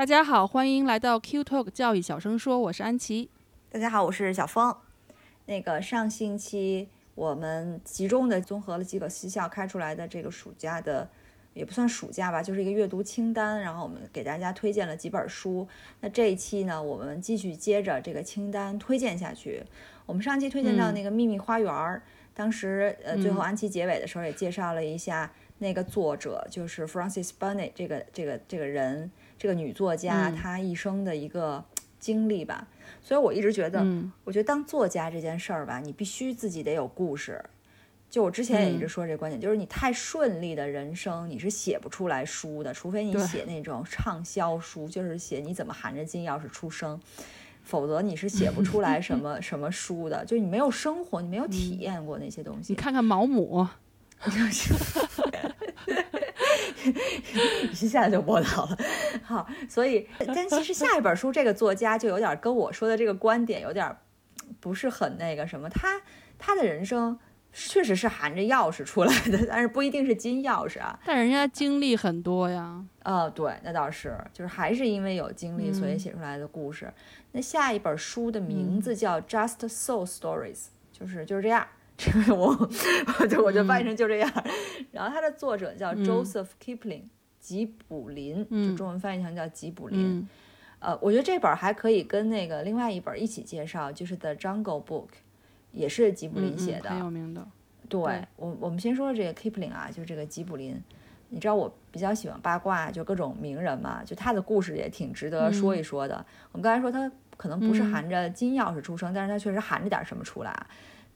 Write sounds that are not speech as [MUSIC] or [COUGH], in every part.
大家好，欢迎来到 Q Talk 教育小声说，我是安琪。大家好，我是小峰。那个上星期我们集中的综合了几个私校开出来的这个暑假的，也不算暑假吧，就是一个阅读清单。然后我们给大家推荐了几本书。那这一期呢，我们继续接着这个清单推荐下去。我们上期推荐到那个《秘密花园》，当时呃最后安琪结尾的时候也介绍了一下那个作者，就是 Francis Burney 这个这个这个人。这个女作家她一生的一个经历吧，所以我一直觉得，我觉得当作家这件事儿吧，你必须自己得有故事。就我之前也一直说这观点，就是你太顺利的人生，你是写不出来书的，除非你写那种畅销书，就是写你怎么含着金钥匙出生，否则你是写不出来什么 [LAUGHS] 什么书的。就你没有生活，你没有体验过那些东西。你看看毛姆。[LAUGHS] [LAUGHS] [LAUGHS] 一下就播到了，好，所以，但其实下一本书这个作家就有点跟我说的这个观点有点不是很那个什么，他他的人生确实是含着钥匙出来的，但是不一定是金钥匙啊。但人家经历很多呀。呃，对，那倒是，就是还是因为有经历，所以写出来的故事。那下一本书的名字叫《Just So Stories》，就是就是这样。我 [LAUGHS] 我就我就翻译成就这样，然后它的作者叫 Joseph Kipling，吉卜林，就中文翻译成叫吉卜林。呃，我觉得这本还可以跟那个另外一本一起介绍，就是 The Jungle Book，也是吉卜林写的，很有名的。对我，我们先说说这个 Kipling 啊，就这个吉卜林。你知道我比较喜欢八卦，就各种名人嘛，就他的故事也挺值得说一说的。我们刚才说他可能不是含着金钥匙出生，但是他确实含着点什么出来。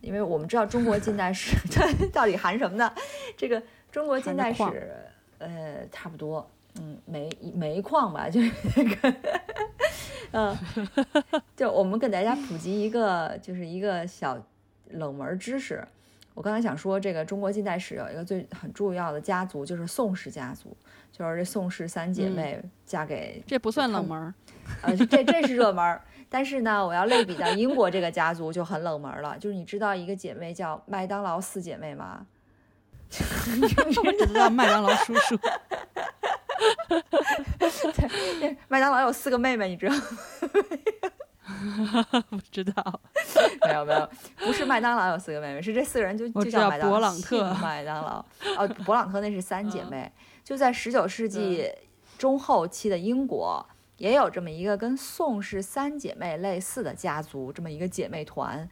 因为我们知道中国近代史 [LAUGHS] 它到底含什么呢？这个中国近代史，呃，差不多，嗯，煤煤矿吧，就是那个，嗯，就我们给大家普及一个，就是一个小冷门知识。我刚才想说，这个中国近代史有一个最很重要的家族，就是宋氏家族，就是这宋氏三姐妹嫁给这不算冷门，呃，这这是热门。但是呢，我要类比到英国这个家族就很冷门了。就是你知道一个姐妹叫麦当劳四姐妹吗？[LAUGHS] 我只知道麦当劳叔叔。[LAUGHS] 麦当劳有四个妹妹，你知道吗？[LAUGHS] 不知道。没有没有，不是麦当劳有四个妹妹，是这四个人就就叫麦当劳。勃朗特。麦当劳哦，勃朗特那是三姐妹，就在十九世纪中后期的英国。也有这么一个跟宋氏三姐妹类似的家族，这么一个姐妹团，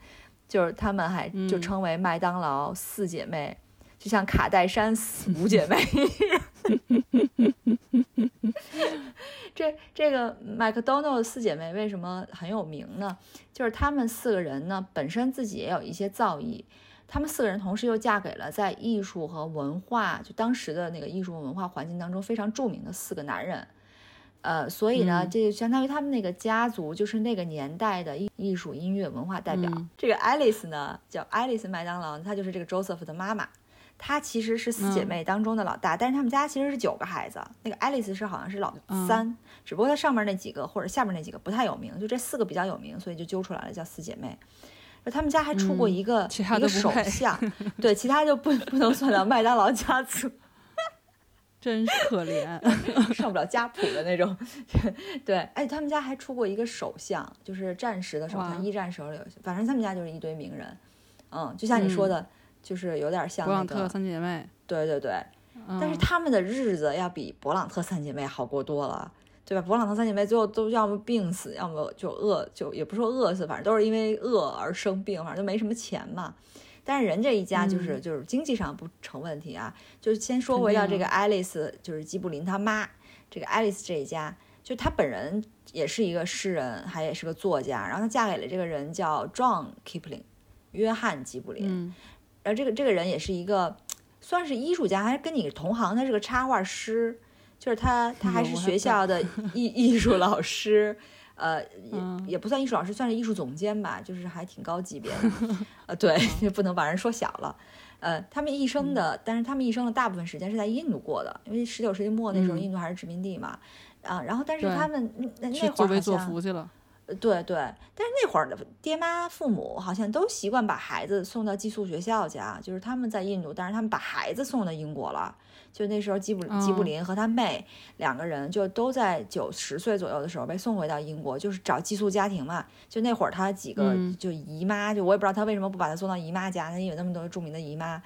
就是她们还就称为麦当劳四姐妹，就像卡戴珊五姐妹。[LAUGHS] 这这个麦克多纳四姐妹为什么很有名呢？就是她们四个人呢本身自己也有一些造诣，她们四个人同时又嫁给了在艺术和文化就当时的那个艺术文化环境当中非常著名的四个男人。呃，所以呢，这就相当于他们那个家族，就是那个年代的艺艺术、音乐、文化代表。这个 Alice 呢，叫 Alice 麦当劳，她就是这个 Joseph 的妈妈。她其实是四姐妹当中的老大，但是他们家其实是九个孩子。那个 Alice 是好像是老三，只不过她上面那几个或者下面那几个不太有名，就这四个比较有名，所以就揪出来了叫四姐妹。他们家还出过一个一个首相，[LAUGHS] 对，其他就不不能算到麦当劳家族。真是可怜，[LAUGHS] 上不了家谱的那种。[LAUGHS] 对，哎，他们家还出过一个首相，就是战时的首相，一战时候有，反正他们家就是一堆名人。嗯，就像你说的，就是有点像那个勃朗特三姐妹。对对对，但是他们的日子要比勃朗特三姐妹好过多了，对吧？勃朗特三姐妹最后都要么病死，要么就饿，就也不说饿死，反正都是因为饿而生病，反正就没什么钱嘛。但是人这一家就是就是经济上不成问题啊，就是先说回到这个爱丽丝，就是吉卜林他妈，这个爱丽丝这一家，就她本人也是一个诗人，还也是个作家，然后她嫁给了这个人叫 John Kipling，约翰吉卜林，然后这个这个人也是一个算是艺术家，还是跟你同行，他是个插画师，就是他他还是学校的艺 [LAUGHS] 艺术老师。呃，也嗯也不算艺术老师，算是艺术总监吧，就是还挺高级别的。[LAUGHS] 呃，对，不能把人说小了。呃，他们一生的，但是他们一生的大部分时间是在印度过的，因为十九世纪末那时候嗯印度还是殖民地嘛。啊，然后但是他们那那会儿好像对对，但是那会儿的爹妈父母好像都习惯把孩子送到寄宿学校去啊，就是他们在印度，但是他们把孩子送到英国了。就那时候吉卜吉卜哦林和他妹两个人就都在九十岁左右的时候被送回到英国，就是找寄宿家庭嘛。就那会儿他几个嗯就姨妈，就我也不知道他为什么不把他送到姨妈家，他有那么多著名的姨妈，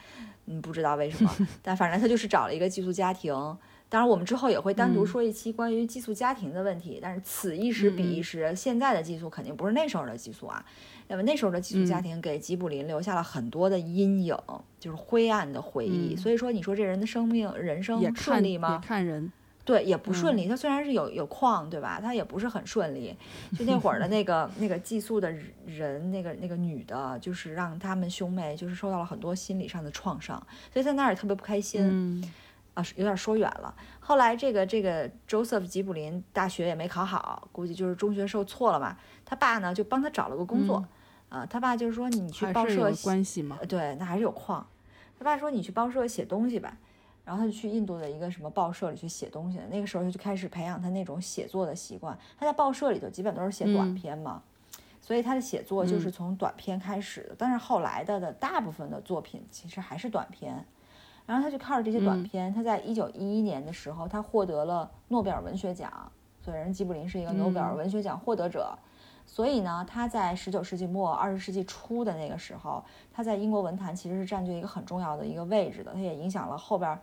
嗯，不知道为什么，[LAUGHS] 但反正他就是找了一个寄宿家庭。当然，我们之后也会单独嗯说一期关于寄宿家庭的问题。但是此一时彼一时，现在的寄宿肯定不是那时候的寄宿啊。那么那时候的寄宿家嗯庭给吉卜林留下了很多的阴影，就是灰暗的回忆。嗯所以说，你说这人的生命、人生也顺利吗？看人，对，也不顺嗯利。他虽然是有有矿，对吧？他也不是很顺利。就那会儿的那个那个寄宿的人，那个那个女的，就是让他们兄妹就是受到了很多心理上的创伤，所以在那儿也特别不开心。嗯啊，有点说远了。后来这个这个 Joseph 吉卜林大学也没考好，估计就是中学受挫了嘛。他爸呢就帮他找了个工作，啊，他爸就是说你去报社写，关系嘛。呃对，那还是有矿。他爸说你去报社写东西吧，然后他就去印度的一个什么报社里去写东西。那个时候就开始培养他那种写作的习惯。他在报社里头基本都是写短嗯篇嘛。所以他的写作就是嗯从短篇开始的，但是后来的的大部分的作品其实还是短篇。然后他就靠着这些短嗯篇，他在一九一一年的时候，他获得了诺贝尔文学奖，所以人吉卜林是一个诺贝尔嗯文学奖获得者。所以呢，他在十九世纪末、二十世纪初的那个时候，他在英国文坛其实是占据一个很重要的一个位置的，他也影响了后边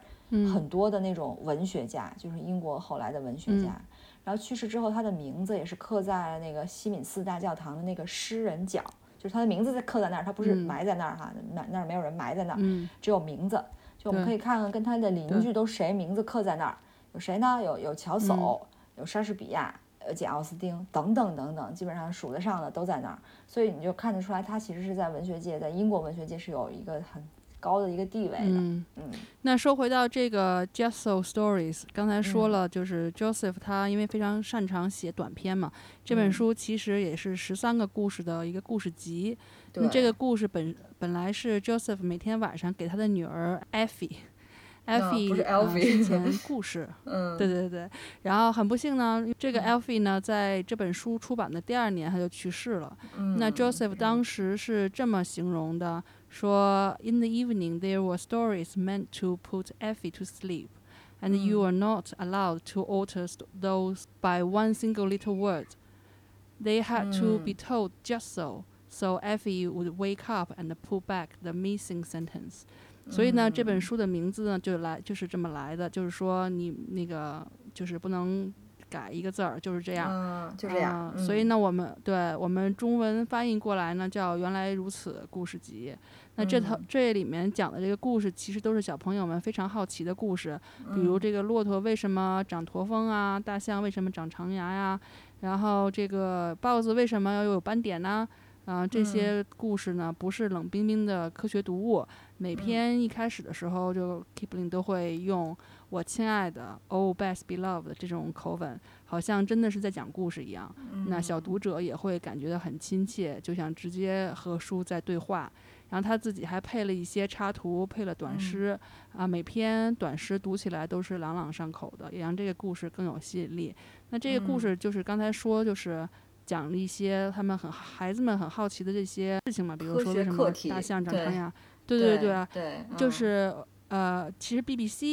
很多的那种文学家，就是英国后来的文学家。嗯然后去世之后，他的名字也是刻在了那个西敏寺大教堂的那个诗人角，就是他的名字在刻在那儿，他不是嗯埋在那儿哈，那那儿没有人埋在那儿，嗯只有名字。就我们可以看看跟他的邻居都谁名字刻在那儿，有谁呢？有有乔叟，嗯有莎士比亚，呃，简奥斯汀等等等等，基本上数得上的都在那儿。所以你就看得出来，他其实是在文学界，在英国文学界是有一个很高的一个地位的。嗯。嗯那说回到这个 Just So Stories，刚才说嗯了，就是 Joseph 他因为非常擅长写短篇嘛，这本嗯书其实也是十三个故事的一个故事集。那，这个故事本本来是 Joseph 每天晚上给他的女儿 Effie。Effie 嗯不是呃 Elfie 睡前故事，嗯，对对对，然后很不幸呢，这个嗯 Elfie 呢，在这本书出版的第二年他就去世了。嗯那 Joseph 当时是这么形容的，说：“In the evening, there were stories meant to put Effie to sleep, and you are not allowed to alter st- those by one single little word. They had to be told just so, so Effie would wake up and put back the missing sentence.” 所以呢，这本书的名字呢，就来就是这么来的，就是说你那个就是不能改一个字儿，就是这样。嗯，就这样。嗯所以呢，我们对我们中文翻译过来呢，叫《原来如此》故事集。那这套、嗯这里面讲的这个故事，其实都是小朋友们非常好奇的故事，比嗯如这个骆驼为什么长驼峰啊，大象为什么长长牙呀，然后这个豹子为什么要有斑点呢？啊、这嗯些故事呢，不是冷冰冰的科学读物。每篇一开始的时候，就 Kipling 都会用“我亲爱的 Oh best beloved” 这种口吻，好像真的是在讲故事一样。那小读者也会感觉到很亲切，就像直接和书在对话。然后他自己还配了一些插图，配了短诗，啊，每篇短诗读起来都是朗朗上口的，也让这个故事更有吸引力。那这个故事就是刚才说，就是讲了一些他们很孩子们很好奇的这些事情嘛，比如说为什么大象长对长牙？对对对对，对，就嗯。是呃，其实 BBC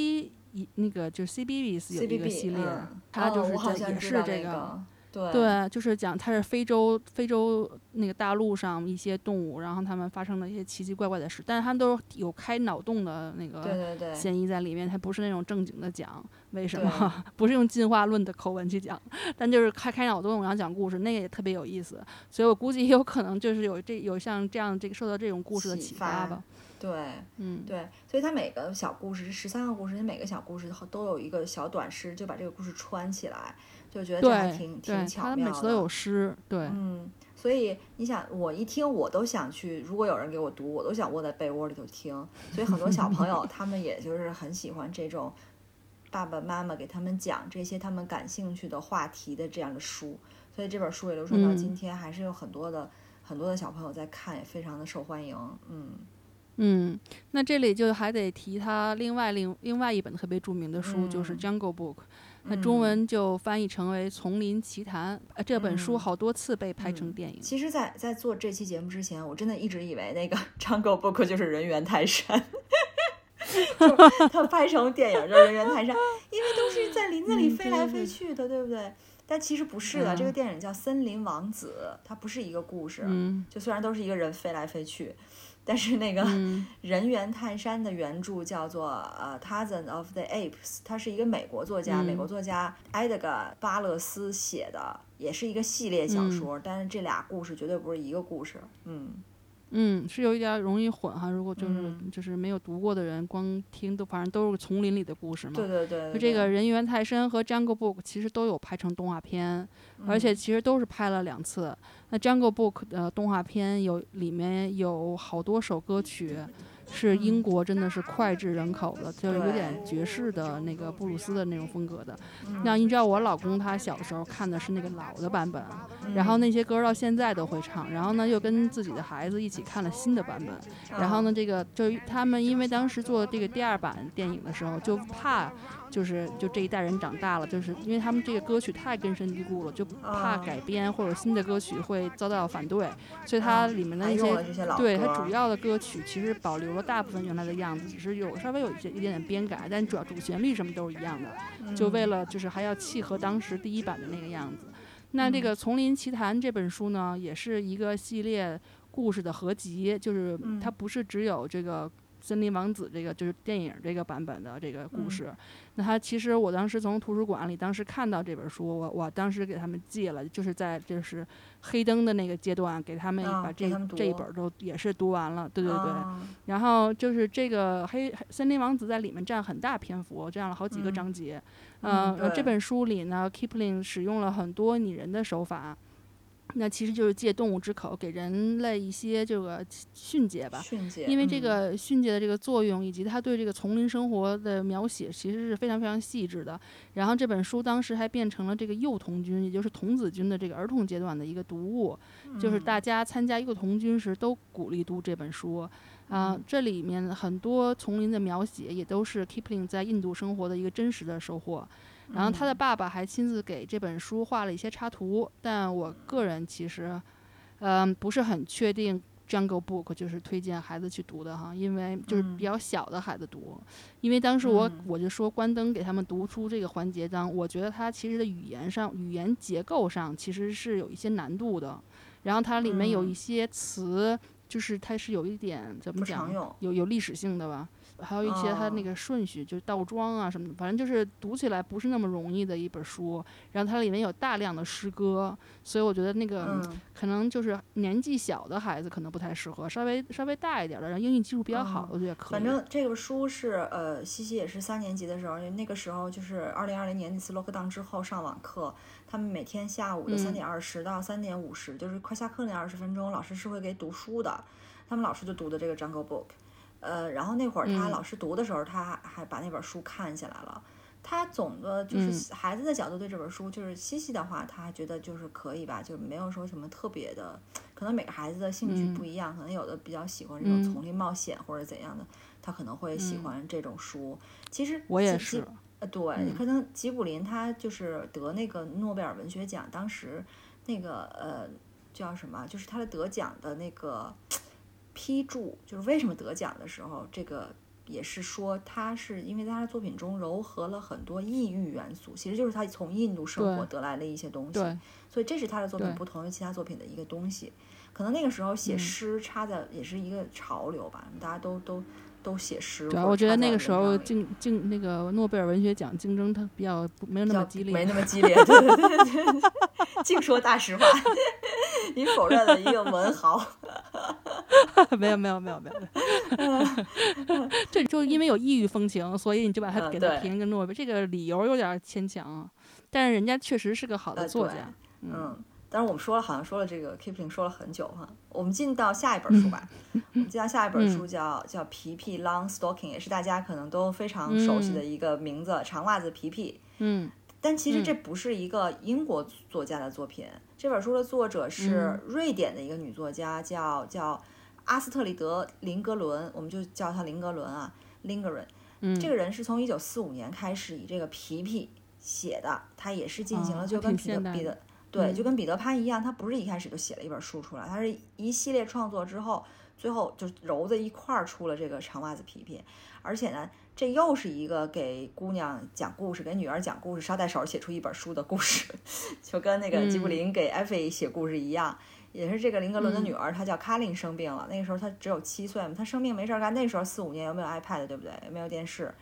一那个就是 CBeebies 有一个系列，嗯它就是在也是这个。对。对，就是讲它是非洲非洲那个大陆上一些动物，然后它们发生了一些奇奇怪怪的事，但是它们都有开脑洞的那个嫌疑在里面，它不是那种正经的讲为什么，不是用进化论的口吻去讲，但就是开开脑洞然后讲故事，那个也特别有意思，所以我估计也有可能就是有这有像这样这个受到这种故事的启启发发吧，对嗯，对，所以它每个小故事，十三个故事，每个小故事都有一个小短诗，就把这个故事串起来，就觉得这还挺挺，巧妙的。它每次都有诗，对，嗯，所以你想，我一听我都想去，如果有人给我读，我都想窝在被窝里头听。所以很多小朋友 [LAUGHS] 他们也就是很喜欢这种爸爸妈妈给他们讲这些他们感兴趣的话题的这样的书，所以这本书也流传到今天，还是有很多的很多的小朋友在看，也非常的受欢迎。嗯嗯，那这里就还得提他另外另另外一本特别著名的书，就是《Jungle Book》。那中文就翻译成为《丛林奇谭》。呃，这本书好多次被拍成电影。其实，在在做这期节目之前，我真的一直以为那个《Jungle Book》就是人猿泰山，[LAUGHS] 就他拍成电影叫人猿泰山，[LAUGHS] 因为都是在林子里飞来飞去的，对不对？但其实不是的，这个电影叫《森林王子》，它不是一个故事。嗯，就虽然都是一个人飞来飞去。但是那个 [LAUGHS] 人猿泰山的原著叫做呃《Tarzan of the Apes》，他是一个美国作家，美国作家埃德加·巴勒斯写的，也是一个系列小说。但是这俩故事绝对不是一个故事。嗯。嗯，是有一点容易混哈。如果就是就是没有读过的人，光听都反正都是丛林里的故事嘛。对对对。就这个人猿泰山和 Jungle Book 其实都有拍成动画片，而且其实都是拍了两次。那 Jungle Book 的动画片有里面有好多首歌曲。是英国真的是脍炙人口的，就是有点爵士的那个布鲁斯的那种风格的。那你知道我老公他小的时候看的是那个老的版本，然后那些歌到现在都会唱，然后呢又跟自己的孩子一起看了新的版本，然后呢这个就他们因为当时做这个第二版电影的时候就怕。就是就这一代人长大了，就是因为他们这个歌曲太根深蒂固了，就怕改编或者新的歌曲会遭到反对，所以它里面的那些对它主要的歌曲其实保留了大部分原来的样子，只是有稍微有一些一点点编改，但主要主旋律什么都是一样的，就为了就是还要契合当时第一版的那个样子。那这个《丛林奇谭》这本书呢，也是一个系列故事的合集，就是它不是只有这个。森林王子这个就是电影这个版本的这个故事，那它其实我当时从图书馆里当时看到这本书，我我当时给他们借了，就是在就是黑灯的那个阶段给他们把这这一本都也是读完了，对对对。然后就是这个黑森林王子在里面占很大篇幅，占了好几个章节。嗯，这本书里呢，Kipling 使用了很多拟人的手法。那其实就是借动物之口给人类一些这个训诫吧，因为这个训诫的这个作用，以及他对这个丛林生活的描写，其实是非常非常细致的。然后这本书当时还变成了这个幼童军，也就是童子军的这个儿童阶段的一个读物，就是大家参加幼童军时都鼓励读这本书。啊，这里面很多丛林的描写也都是 Kipling 在印度生活的一个真实的收获。然后他的爸爸还亲自给这本书画了一些插图，但我个人其实，嗯，不是很确定《Jungle Book》就是推荐孩子去读的哈，因为就是比较小的孩子读，因为当时我我就说关灯给他们读出这个环节当，我觉得它其实的语言上、语言结构上其实是有一些难度的，然后它里面有一些词，就是它是有一点怎么讲，有有历史性的吧。还有一些它那个顺序，就是倒装啊什么的，反正就是读起来不是那么容易的一本书。然后它里面有大量的诗歌，所以我觉得那个可能就是年纪小的孩子可能不太适合，稍微稍微大一点的，然后英语基础比较好的，我觉得可以。反正这个书是呃，西西也是三年级的时候，那个时候就是二零二零年那次 lock down 之后上网课，他们每天下午的三点二十到三点五十，就是快下课那二十分钟，老师是会给读书的。他们老师就读的这个 Jungle Book。呃，然后那会儿他老师读的时候，他还把那本书看下来了。他总的就是孩子的角度对这本书，就是西西的话，他觉得就是可以吧，就是没有说什么特别的。可能每个孩子的兴趣不一样，可能有的比较喜欢这种丛林冒险或者怎样的，他可能会喜欢这种书。其实我也是，呃，对，可能吉卜林他就是得那个诺贝尔文学奖，当时那个呃叫什么，就是他的得奖的那个。批注就是为什么得奖的时候，这个也是说他是因为在他的作品中糅合了很多异域元素，其实就是他从印度生活得来的一些东西，所以这是他的作品不同于其他作品的一个东西。可能那个时候写诗插在也是一个潮流吧，大家都都都写诗。我觉得那个时候竞竞那个诺贝尔文学奖竞争它比较没有那么激烈，没那么激烈，[LAUGHS] 对对对对，净说大实话，你否认了一个文豪。没有没有没有没有，这就因为有异域风情，所以你就把他给他评一个诺贝尔，这个理由有点牵强，但是人家确实是个好的作家。嗯，当然我们说了，好像说了这个 Kipling 说了很久哈。我们进到下一本书吧，我们进到下一本书叫叫皮皮 Long Stocking，也是大家可能都非常熟悉的一个名字，长袜子皮皮。嗯。但其实这不是一个英国作家的作品，这本书的作者是瑞典的一个女作家，叫叫阿斯特里德·林格伦，我们就叫她林格伦啊，Lingren。嗯，这个人是从一九四五年开始以这个皮皮写的，他也是进行了就跟彼得彼得对，就跟彼得潘一样，他不是一开始就写了一本书出来，他是一系列创作之后，最后就揉在一块儿出了这个长袜子皮皮，而且呢。这又是一个给姑娘讲故事、给女儿讲故事、捎带手写出一本书的故事，[LAUGHS] 就跟那个吉卜林给艾菲写故事一样，也是这个林格伦的女儿，她叫卡琳生病了，那个时候她只有七岁嘛，她生病没事儿干，那时候四五年有没有 iPad 对不对？也没有电视，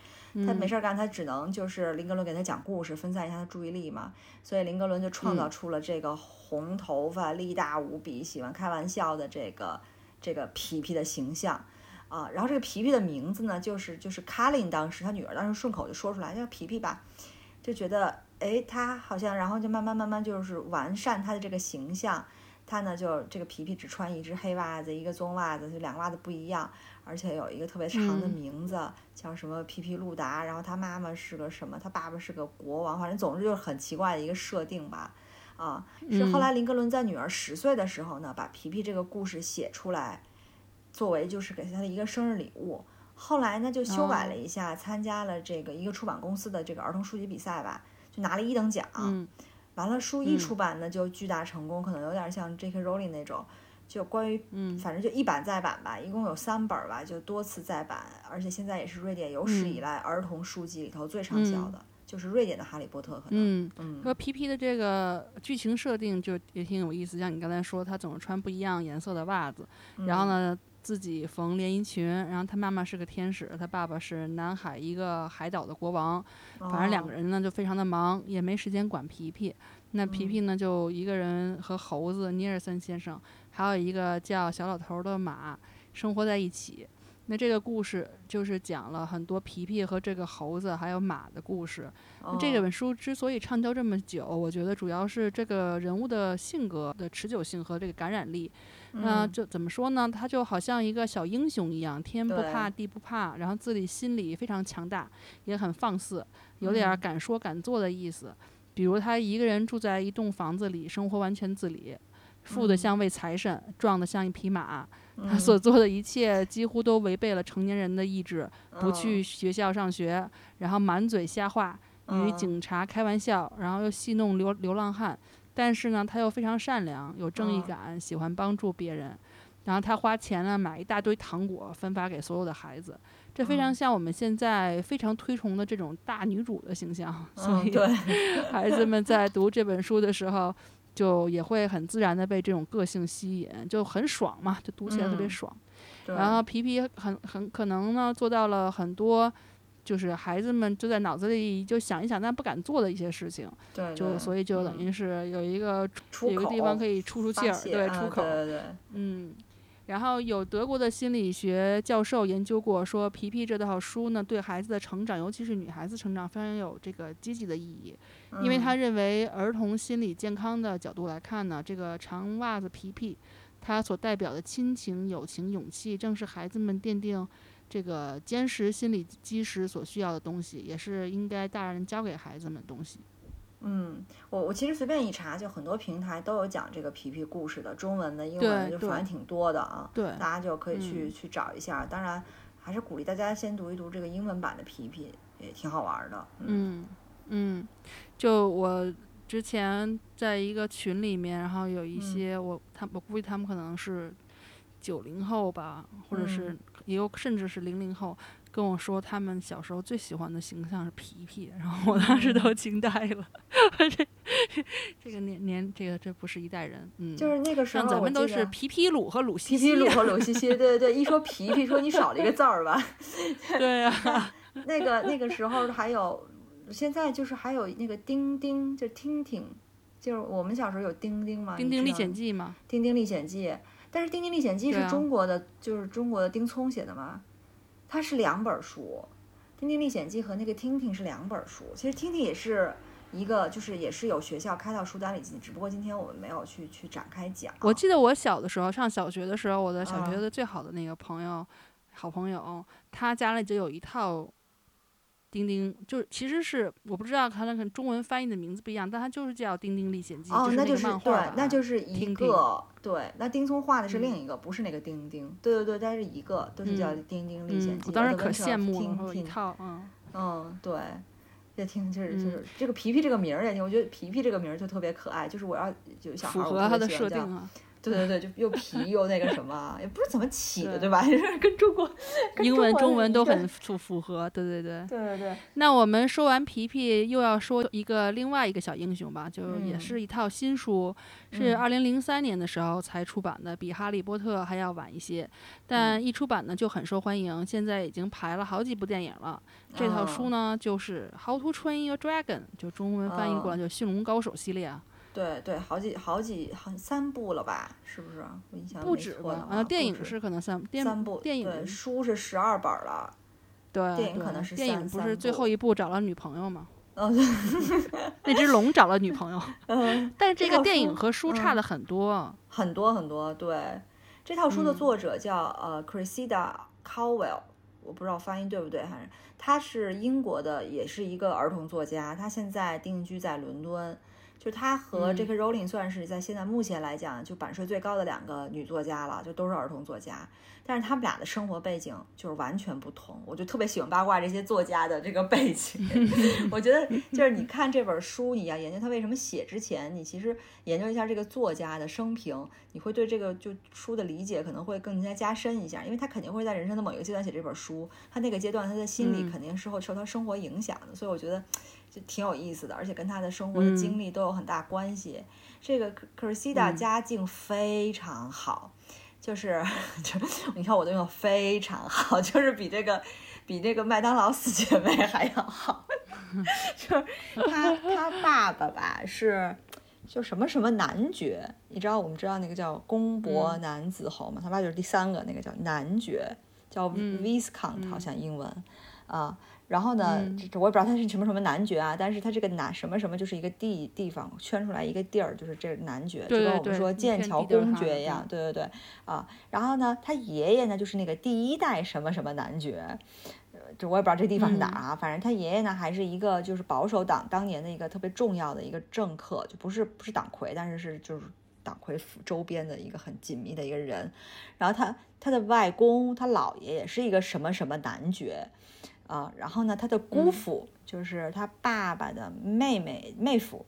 她没事干，他只能就是林格伦给他讲故事，分散一下他注意力嘛，所以林格伦就创造出了这个红头发、力大无比、喜欢开玩笑的这个这个皮皮的形象。啊，然后这个皮皮的名字呢，就是就是卡琳当时他女儿当时顺口就说出来叫皮皮吧，就觉得哎，他好像，然后就慢慢慢慢就是完善他的这个形象。他呢就这个皮皮只穿一只黑袜子，一个棕袜子，就两个袜子不一样，而且有一个特别长的名字叫什么皮皮路达。然后他妈妈是个什么？他爸爸是个国王，反正总之就是很奇怪的一个设定吧。啊，是后来林格伦在女儿十岁的时候呢，把皮皮这个故事写出来。作为就是给他的一个生日礼物，后来呢就修改了一下，参加了这个一个出版公司的这个儿童书籍比赛吧，就拿了一等奖。完了书一出版呢就巨大成功，可能有点像 J.K. Rowling 那种，就关于反正就一版再版吧，一共有三本吧，就多次再版，而且现在也是瑞典有史以来儿童书籍里头最畅销的，就是瑞典的《哈利波特》可能。嗯，和皮皮的这个剧情设定就也挺有意思，像你刚才说，他总是穿不一样颜色的袜子，然后呢。自己缝连衣裙，然后他妈妈是个天使，他爸爸是南海一个海岛的国王，反正两个人呢就非常的忙，也没时间管皮皮。那皮皮呢就一个人和猴子尼尔森先生，还有一个叫小老头的马生活在一起。那这个故事就是讲了很多皮皮和这个猴子还有马的故事。那这本书之所以畅销这么久，我觉得主要是这个人物的性格的持久性和这个感染力。那就怎么说呢？他就好像一个小英雄一样，天不怕地不怕，然后自己心里非常强大，也很放肆，有点敢说敢做的意思。比如他一个人住在一栋房子里，生活完全自理，富的像位财神，壮的像一匹马。他所做的一切几乎都违背了成年人的意志，不去学校上学，然后满嘴瞎话，与警察开玩笑，然后又戏弄流流浪汉。但是呢，他又非常善良，有正义感，喜欢帮助别人。然后他花钱呢，买一大堆糖果分发给所有的孩子，这非常像我们现在非常推崇的这种大女主的形象。[LAUGHS] 所以，孩子们在读这本书的时候，就也会很自然的被这种个性吸引，就很爽嘛，就读起来特别爽。然后皮皮很很可能呢，做到了很多。就是孩子们就在脑子里就想一想，但不敢做的一些事情，对，就所以就等于是有一个有一个地方可以出出气儿，对，出口，对对，嗯。然后有德国的心理学教授研究过，说皮皮这套书呢，对孩子的成长，尤其是女孩子成长，非常有这个积极的意义，因为他认为儿童心理健康的角度来看呢，这个长袜子皮皮，它所代表的亲情、友情、勇气，正是孩子们奠定。这个坚实心理基石所需要的东西，也是应该大人教给孩子们的东西。嗯，我我其实随便一查，就很多平台都有讲这个皮皮故事的，中文的、英文的，就反正挺多的啊。对，大家就可以去去找一下。当然，还是鼓励大家先读一读这个英文版的皮皮，也挺好玩的。嗯嗯，就我之前在一个群里面，然后有一些我他我估计他们可能是九零后吧，或者是。也有甚至是零零后跟我说，他们小时候最喜欢的形象是皮皮，然后我当时都惊呆了。[LAUGHS] 这这个年年这个这不是一代人，嗯，就是那个时候咱们都是皮皮鲁和鲁西西，皮皮鲁和鲁西西，对对对，一说皮皮，说你少了一个字儿吧。[LAUGHS] 对呀，[LAUGHS] 那个那个时候还有，现在就是还有那个钉钉，就听听，就是我们小时候有钉钉吗？丁丁历险记吗？丁丁历险记。但是《丁丁历险记》是中国的，就是中国的丁聪写的吗？它是两本书，《丁丁历险记》和那个《听听》是两本书。其实《听听》也是一个就是也是有学校开到书单里进，只不过今天我们没有去去展开讲。我记得我小的时候上小学的时候，我的小学嗯的最好的那个朋友，好朋友，他家里就有一套丁丁，就是其实是我不知道他那个中文翻译的名字不一样，但它就是叫《丁丁历险记》，哦，那就就是对那就是一听听个对。那丁聪画的是嗯另一个，不是那个丁丁。对对对，但是一个都是叫《嗯丁丁历险嗯，记》我当时可羡慕了，嗯，嗯，对，也挺就是就嗯是这个皮皮这个名儿也挺，我觉得皮皮这个名儿就特别可爱，就是我要就小孩儿我特符合它的别喜欢叫设定啊。对对对，就又皮又那个什么，也不是怎么起的，对。对吧？[LAUGHS] 就是跟中国跟英文、中文都很符符合，对对对。对对对，那我们说完皮皮，又要说一个另外一个小英雄吧，就也嗯。是一套新书，是嗯。二零零三年的时候才出版的，比《哈利波特》还要晚一些，但一出版呢就很受欢迎，现在已经排了好几部电影了。这套书哦呢就是《How to Train Your Dragon》，就中文翻译过来哦就《驯龙高手》系列啊，对对，好几好几好三部了吧？是不是？我印象没不止吧？啊，电影是可能三电三部，电影对书是十二本儿了。对电影可能是电影不是最后一部找了女朋友吗？嗯对 [LAUGHS] 那只龙找了女朋友，[LAUGHS] 嗯，但是这个电影和书差了很多。很多很多。对，这套书的嗯作者叫、呃 Cressida Cowell，我不知道发音对不对，还是他是英国的，也是一个儿童作家，他现在定居在伦敦。就她和嗯 J.K. Rowling 算是在现在目前来讲，就版税最高的两个女作家了，就都是儿童作家。但是他们俩的生活背景就是完全不同，我就特别喜欢八卦这些作家的这个背景。[LAUGHS] 我觉得就是你看这本书，你要研究他为什么写之前，你其实研究一下这个作家的生平，你会对这个就书的理解可能会更加加深一下，因为他肯定会在人生的某一个阶段写这本书，他那个阶段他的心理嗯肯定是会受他生活影响的，所以我觉得就挺有意思的，而且跟他的生活的经历都有很大关系。这个可是西达嗯家境非常好。就是，就你看我都用非常好，就是比这个比这个麦当劳四姐妹还要好。[LAUGHS] 就是他他爸爸吧是就什么什么男爵，你知道我们知道那个叫公伯嗯男子侯嘛，他爸就是第三个那个叫男爵，叫嗯 Viscount 好嗯像英文啊。然后呢，嗯这这我也不知道他是什么什么男爵啊，但是他这个男什么什么就是一个地地方圈出来一个地儿，就是这个男爵，对对就跟我们说剑桥公爵一样，对对对啊。然后呢，他爷爷呢就是那个第一代什么什么男爵，呃就我也不知道这地方是哪儿啊，反正他爷爷呢还是一个就是保守党当年的一个特别重要的一个政客，就不是不是党魁，但是是就是党魁府周边的一个很紧密的一个人。然后他他的外公他姥爷也是一个什么什么男爵。啊，然后呢，他的姑嗯父、就是他爸爸的妹妹妹夫，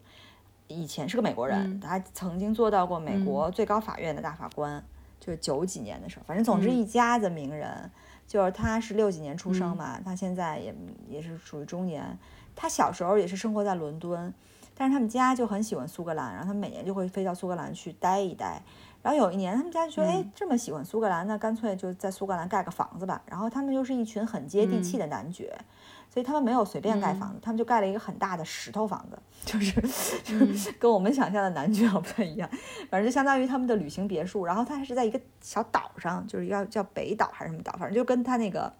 以前是个美国人，嗯他曾经做到过美国最高法院的大法官，就是九几年的时候，反正总之嗯一家子名人。就是他是六几年出生嗯嘛，他现在也也是属于中年。他小时候也是生活在伦敦，但是他们家就很喜欢苏格兰，然后他们每年就会飞到苏格兰去待一待。然后有一年，他们家就说：“哎嗯，这么喜欢苏格兰，那干脆就在苏格兰盖个房子吧。”然后他们又是一群很接地气的男爵，所以他们没有随便盖房子，他们就盖了一个很大的石头房子，就是 [LAUGHS] 就是跟我们想象的男爵好不太一样，反正就相当于他们的旅行别墅。然后他还是在一个小岛上，就是要叫北岛还是什么岛，反正就跟他那个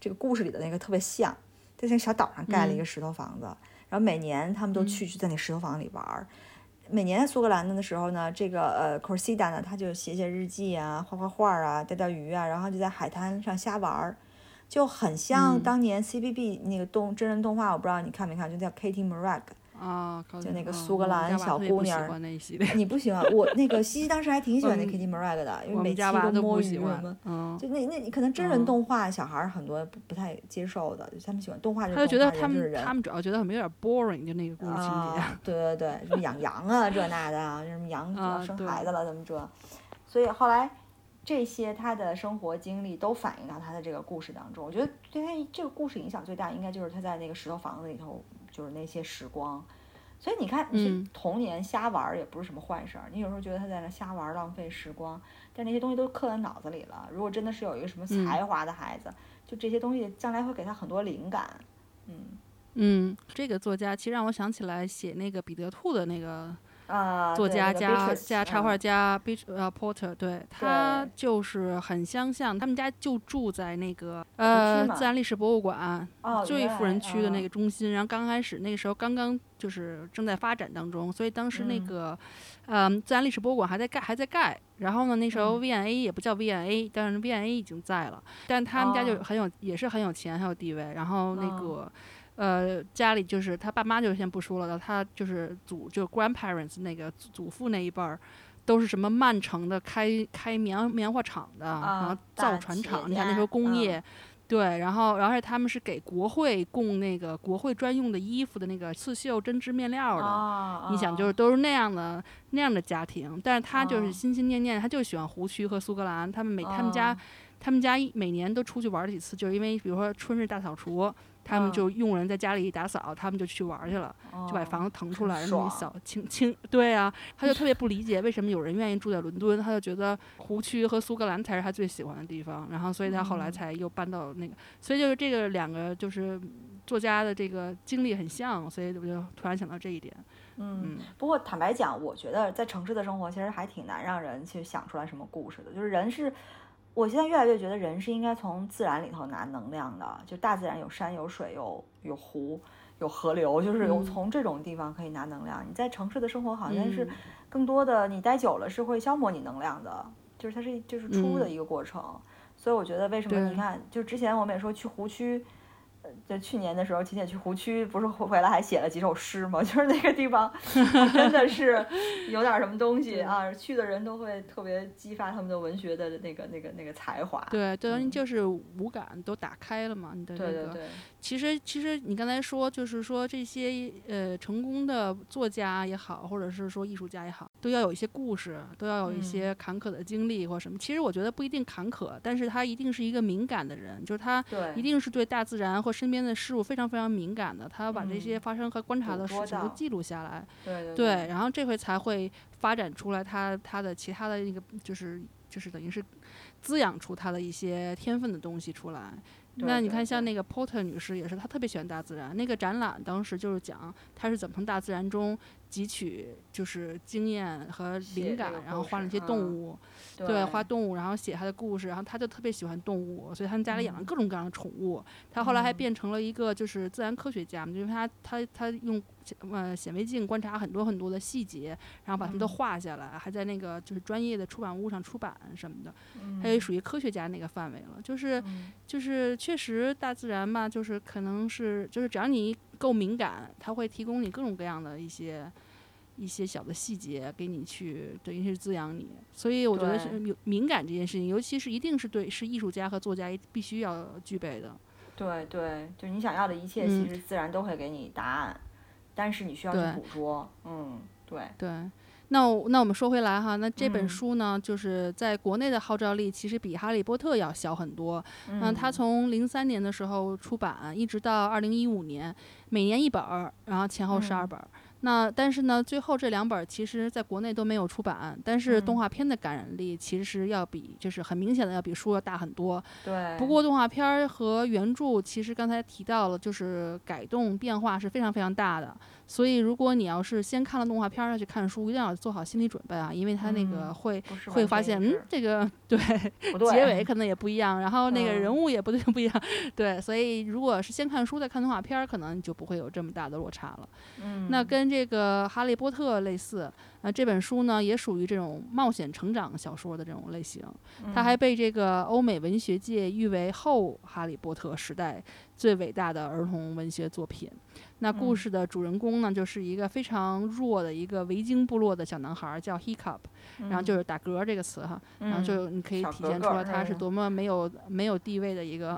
这个故事里的那个特别像，在那个小岛上盖了一个石头房子。然后每年他们都去去在那石头房里玩儿。每年在苏格兰的时候呢，这个呃 Corsida 呢，他就写写日记啊，画画画啊，钓钓鱼啊，然后就在海滩上瞎玩儿，就很像嗯当年 CBB 那个动真人动画，我不知道你看没看，就叫 Katie Murag。啊，就那个嗯苏格兰小姑娘 [LAUGHS] 你不喜欢我那个西西当时还挺喜欢那嗯 Katie Murag 的，因为每期都摸鱼什么。。嗯，就那那你可能真人嗯动画小孩儿很多不不太接受的，就他们喜欢动画，他就觉得他们他们主要觉得很有点 boring，就那个故事情节。啊，[LAUGHS] 对对对，什么养羊啊，这那的啊，什么 [LAUGHS] 羊要生孩子了，怎么着？所以后来这些他的生活经历都反映到他的这个故事当中。我觉得对他这个故事影响最大，应该就是他在那个石头房子里头，就是那些时光。所以你看，童年瞎玩儿也不是什么坏事儿。你有时候觉得他在那瞎玩儿浪费时光，但那些东西都刻在脑子里了。如果真的是有一个什么嗯才华的孩子，就这些东西将来会给他很多灵感。嗯嗯，这个作家其实让我想起来写那个彼得兔的那个啊，作家加加插画嗯。家 b e a c 呃 Porter，对他就是很相像，他们家就住在那个呃自然历史博物馆哦，最富人区的那个，中心，然后刚开始那个时候刚刚就是正在发展当中，所以当时那嗯。个，嗯，自然历史博物馆还在盖还在盖，然后呢那时候嗯。V&A 也不叫 V&A，但是 V&A 已经在了，但他们家就哦。很有也是很有钱很有地位，然后那哦。个。呃，家里就是他爸妈就先不说了，他就是祖就 grandparents 那个祖祖父那一辈儿，都是什么曼城的开开棉棉花厂的，然啊后造船厂，你看那时候工业，对，然后，然后而且他们是给国会供那个国会专用的衣服的那个刺绣针织面料的。啊，你想，就是都是那样的那样的家庭，但是他就哦是心心念念，他就喜欢湖区和苏格兰。他们每他们家哦他们家一每年都出去玩儿几次，就是因为比如说春日大扫除，他们嗯就佣人在家里一打扫，他们就去玩儿去了，就把哦房子腾出来，然后一爽小清清。对啊，他就特别不理解为什么有人愿意住在伦敦，他就觉得湖区和苏格兰才是他最喜欢的地方，然后所以他后来嗯才又搬到那个，所以就是这个两个就是作家的这个经历很像，所以我就突然想到这一点。嗯嗯，不过坦白讲，我觉得在城市的生活其实还挺难让人去想出来什么故事的。就是人是，我现在越来越觉得人是应该从自然里头拿能量的。就大自然有山有水有有湖有河流，就是有嗯从这种地方可以拿能量。你在城市的生活好像是嗯更多的，你待久了是会消磨你能量的，就是它是就是出的嗯一个过程。所以我觉得为什么你看，就之前我们也说去湖区。呃就去年的时候，秦姐去湖区，不是回来还写了几首诗吗？[LAUGHS] 就是那个地方，[LAUGHS] 真的是有点什么东西啊！去的人都会特别激发他们的文学的那个、那个、那个才华。对，等于嗯就是五感都打开了嘛，你的那个。其实，其实你刚才说，就是说这些呃成功的作家也好，或者是说艺术家也好，都要有一些故事，都要有一嗯些坎坷的经历或什么。其实我觉得不一定坎坷，但是他一定是一个敏感的人，就是他，一定是对大自然或身边的事物非常非常敏感的，他要把这嗯些发生和观察的事情都记录下来。对对对，然后这回才会发展出来他他的其他的一个就是就是等于是滋养出他的一些天分的东西出来。那你看，像那个 Porter 女士也是，她特别喜欢大自然。那个展览当时就是讲她是怎么从大自然中汲取就是经验和灵感，然后画了一些动嗯物，对对，画动物，然后写她的故事，然后她就特别喜欢动物，所以他们家里养了嗯各种各样的宠物。她后来还嗯变成了一个就是自然科学家嘛，就是她她她用呃显微镜观察很多很多的细节，然后把它们都嗯画下来，还在那个就是专业的出版物上出版什么的，嗯它也属于科学家那个范围了。就是嗯就是确实大自然吧，就是可能是就是只要你够敏感，它会提供你各种各样的一些。一些小的细节给你去，等于是滋养你，所以我觉得是对有敏感这件事情，尤其是一定是对是艺术家和作家必须要具备的。对对，就是你想要的一切，嗯其实自然都会给你答案，但是你需要去捕捉。嗯，对，对，那我那我们说回来哈，那这本嗯书呢，就是在国内的号召力其实比《哈利波特》要小很多。嗯，它从零三年的时候出版，一直到二零一五年，每年一本儿，然后前后十二嗯本儿。那但是呢，最后这两本儿其实在国内都没有出版，但是动嗯画片的感染力其实要比，就是很明显的要比书要大很多。对。不过动画片儿和原著其实刚才提到了，就是改动变化是非常非常大的。所以如果你要是先看了动画片儿再去看书，一定要做好心理准备啊，因为他那个嗯会、会发现，嗯这个 [LAUGHS] 对对，结尾可能也不一样，然后那个人嗯物也不对 [LAUGHS] 不一样，对，所以如果是先看书再看动画片儿，可能就不会有这么大的落差了。嗯，那跟这个《哈利波特》类似，那，这本书呢也属于这种冒险成长小说的这种类型，它还嗯被这个欧美文学界誉为后《哈利波特》时代最伟大的儿童文学作品。那故嗯事的主人公呢，就是一个非常弱的一个维京部落的小男孩儿，叫 Hiccup，然后就是打嗝这个词哈，然后嗯就你可以体现出来他是多么没有没有地位的一个。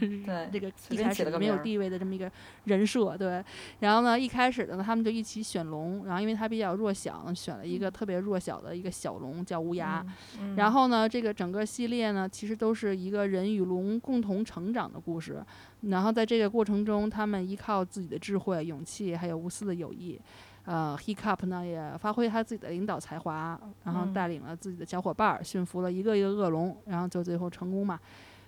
嗯 [LAUGHS] 对这个一开始没有地位的这么一个人设，对。然后呢，一开始呢，他们就一起选龙，然后因为他比较弱小，选了一个特别弱小的一个小龙叫乌鸦。嗯，然后呢，这个整个系列呢，其实都是一个人与龙共同成长的故事。然后在这个过程中，他们依靠自己的智慧、勇气，还有无私的友谊。呃，Hiccup 呢也发挥他自己的领导才华，然后嗯带领了自己的小伙伴儿驯服了一个一个恶龙，然后就最后成功嘛。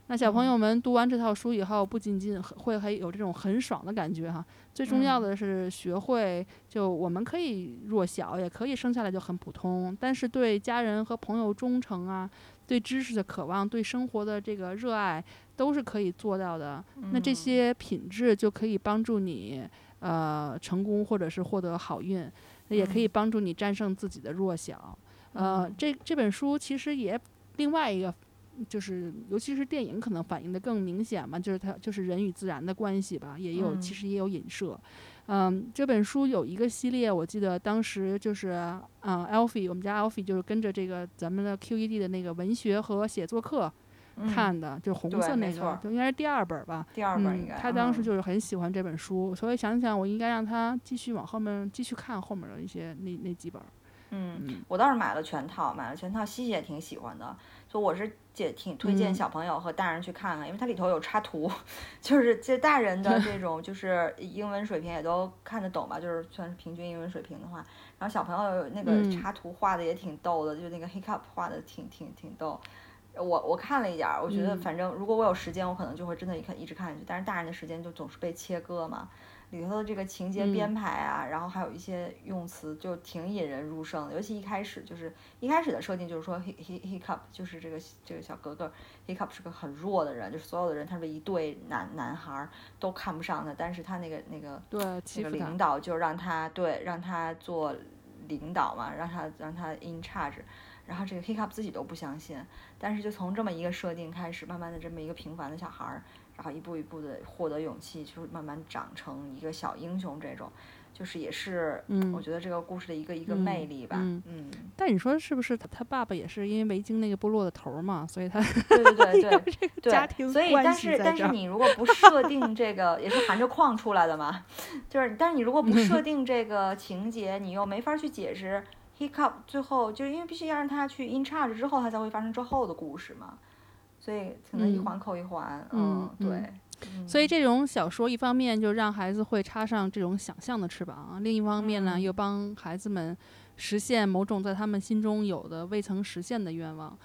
那小朋友们读完这套书以后，不仅仅会还有这种很爽的感觉哈，最重要的是学会，就我们可以弱小，也可以生下来就很普通，但是对家人和朋友忠诚啊，对知识的渴望，对生活的这个热爱，都是可以做到的。那这些品质就可以帮助你呃成功，或者是获得好运，也可以帮助你战胜自己的弱小。呃，这这本书其实也另外一个。就是，尤其是电影可能反映的更明显嘛，就是它就是人与自然的关系吧，也有其实也有影射。嗯，这本书有一个系列，我记得当时就是嗯，Alfie，我们家 Alfie 就是跟着这个咱们的 QED 的那个文学和写作课看的，就是红色那个，就应该是第二本吧。第二本应该。他当时就是很喜欢这本书，所以想想我应该让他继续往后面继续看后面的一些那那几本。嗯，我倒是买了全套，买了全套，西西也挺喜欢的。就我是姐挺推荐小朋友和大人去看看，因为它里头有插图，[LAUGHS] 就是这大人的这种就是英文水平也都看得懂吧，就是算是平均英文水平的话，然后小朋友那个插图画的也挺逗的，就那个 hiccup 画的挺挺挺逗。我我看了一点儿，我觉得反正如果我有时间，我可能就会真的一看一直看下去，但是大人的时间就总是被切割嘛。里头的这个情节编排啊，然后还有一些用词就挺引人入胜的，尤其一开始就是一开始的设定就是说，he he he cup 就是这个这个小格格，he cup 是个很弱的人，就是所有的人他是一对男男孩都看不上他，但是他那个那个对那个领导就让他对让他做领导嘛，让他让他 in charge，然后这个 he cup 自己都不相信，但是就从这么一个设定开始，慢慢的这么一个平凡的小孩儿。然后一步一步的获得勇气，就是慢慢长成一个小英雄。这种，就是也是，嗯，我觉得这个故事的一个一个魅力吧。嗯。但你说是不是他他爸爸也是因为维京那个部落的头嘛？所以他对对对 [LAUGHS] 家庭所以但是但是你如果不设定这个，也是含着矿出来的嘛。就是，但是你如果不设定这个情节，你又没法去解释 he cup 最后就是因为必须要让他去 in charge 之后，他才会发生之后的故事嘛。所以可能一环扣一环，嗯，对。所以这种小说一方面就让孩子会插上这种想象的翅膀，另一方面呢又帮孩子们实现某种在他们心中有的未曾实现的愿望。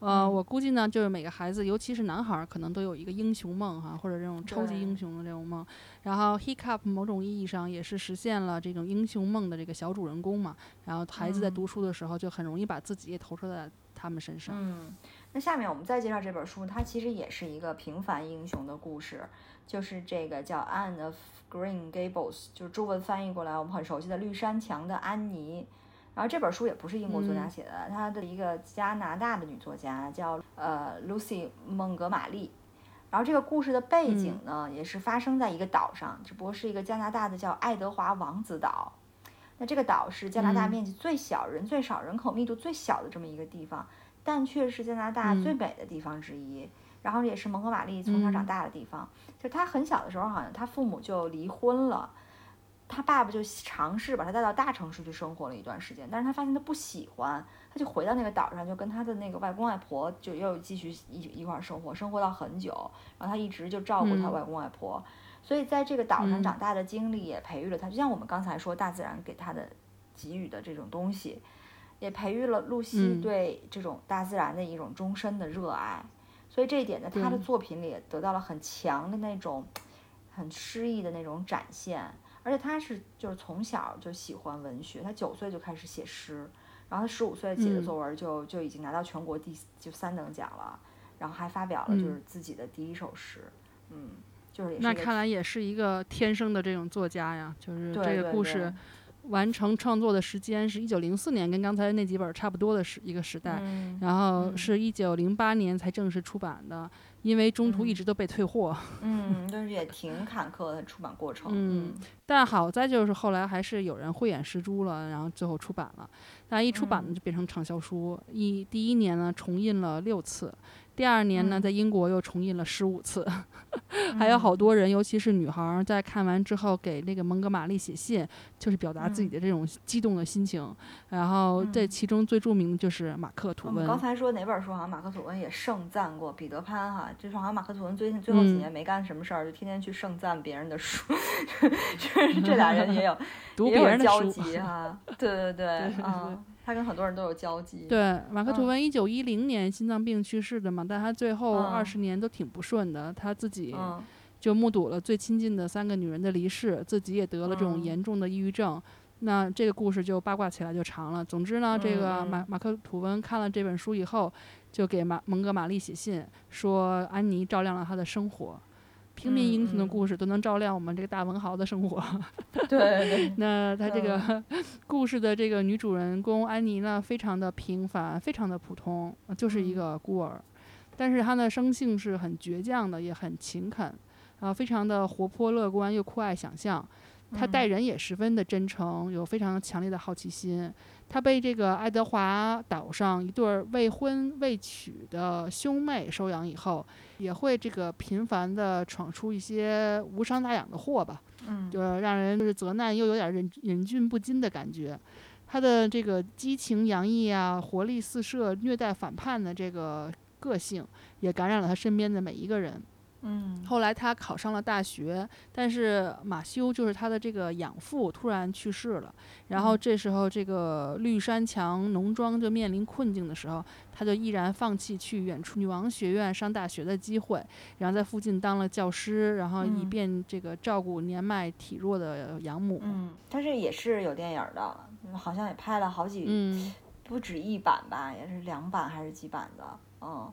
呃，我估计呢，就是每个孩子，尤其是男孩，可能都有一个英雄梦哈，或者这种超级英雄的这种梦。然后，He Cup 某种意义上也是实现了这种英雄梦的这个小主人公嘛。然后，孩子在读书的时候就很容易把自己也投射在他们身上。嗯。那下面我们再介绍这本书，它其实也是一个平凡英雄的故事，就是这个叫 Anne of Green Gables，就是中文翻译过来我们很熟悉的绿山墙的安妮。然后这本书也不是英国作家写的，他的一个加拿大的女作家叫呃 Lucy 蒙格玛丽。然后这个故事的背景呢，也是发生在一个岛上，只不过是一个加拿大的叫爱德华王子岛。那这个岛是加拿大面积最小、人最少、人口密度最小的这么一个地方。但却是加拿大最美的地方之一，然后也是蒙哥马利从小长大的地方。就他很小的时候，好像他父母就离婚了，他爸爸就尝试把他带到大城市去生活了一段时间，但是他发现他不喜欢，他就回到那个岛上，就跟他的那个外公外婆就又继续一一块生活，生活到很久，然后他一直就照顾他外公外婆，所以在这个岛上长大的经历也培育了他，就像我们刚才说大自然给他的给予的这种东西。也培育了露西对这种大自然的一种终身的热爱，所以这一点呢，他的作品里也得到了很强的那种很诗意的那种展现。而且他是就是从小就喜欢文学，他九岁就开始写诗，然后他十五岁写的作文就就已经拿到全国第就三等奖了，然后还发表了就是自己的第一首诗，嗯，就是那看来也是一个天生的这种作家呀，就是这个故事。完成创作的时间是一九零四年，跟刚才那几本差不多的时一个时代，然后是一九零八年才正式出版的，因为中途一直都被退货。[LAUGHS] 嗯，但是也挺坎坷的出版过程。嗯，但好在就是后来还是有人慧眼识珠了，然后最后出版了。但一出版呢，就变成畅销书。一第一年呢，重印了六次。第二年呢，在英国又重印了十五次，[LAUGHS] 还有好多人，尤其是女孩，在看完之后给那个蒙哥马利写信，就是表达自己的这种激动的心情。然后这其中最著名的就是马克吐温。刚才说哪本书？好像马克吐温也盛赞过彼得潘哈，就是好像马克吐温最近最后几年没干什么事儿，就天天去盛赞别人的书，[LAUGHS] 就是这俩人也有读别人的书哈。[LAUGHS] 对对对，嗯。他跟很多人都有交集。对，马克吐温一九一零年心脏病去世的嘛，但他最后嗯二十年都挺不顺的，他自己嗯就目睹了最亲近的三个女人的离世，自己也得了这种嗯严重的抑郁症。那这个故事就八卦起来就长了。总之呢，这个马马克吐温看了这本书以后，就给马蒙哥马利写信说，安妮照亮了他的生活。平民英雄的故事都能照亮我们这个大文豪的生活。[LAUGHS] [LAUGHS] 那他这个 [LAUGHS] 故事的这个女主人公安妮呢，非常的平凡，非常的普通，呃就是一个孤儿，但是她的生性是很倔强的，也很勤恳，啊，非常的活泼乐观，又酷爱想象。她待人也十分的真诚，有非常强烈的好奇心。她被这个爱德华岛上一对儿未婚未娶的兄妹收养以后，也会这个频繁的闯出一些无伤大雅的祸吧。嗯就让人就是责难又有点忍忍俊不禁的感觉。他的这个激情洋溢啊，活力四射、虐待反叛的这个个性，也感染了他身边的每一个人。嗯后来他考上了大学，但是马修就是他的这个养父突然去世了，然后这时候这个绿山墙农庄就面临困境的时候，他就毅然放弃去远处女王学院上大学的机会，然后在附近当了教师，然后以嗯便这个照顾年迈体弱的养母。嗯，他这也是有电影的，好像也拍了好几，嗯不止一版吧，也是两版还是几版的。嗯，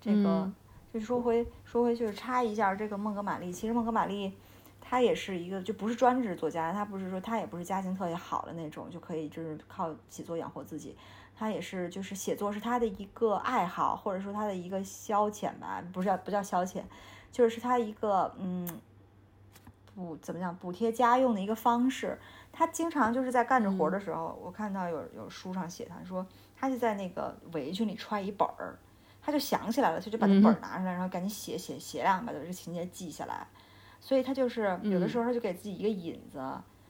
这个嗯就说回说回就是插一下这个孟格玛丽，其实孟格玛丽。他也是一个，就不是专职作家，他不是说他也不是家境特别好的那种，就可以就是靠写作养活自己。他也是，就是写作是他的一个爱好，或者说他的一个消遣吧，不是不叫消遣，就是他一个嗯，补怎么讲补贴家用的一个方式。他经常就是在干着活的时候，我看到有有书上写，他说他就在那个围裙里揣一本儿，他就想起来了，他就把那本儿拿出来，然后赶紧写写写两个，把这个情节记下来。所以他就是有的时候他就给自己一个引子，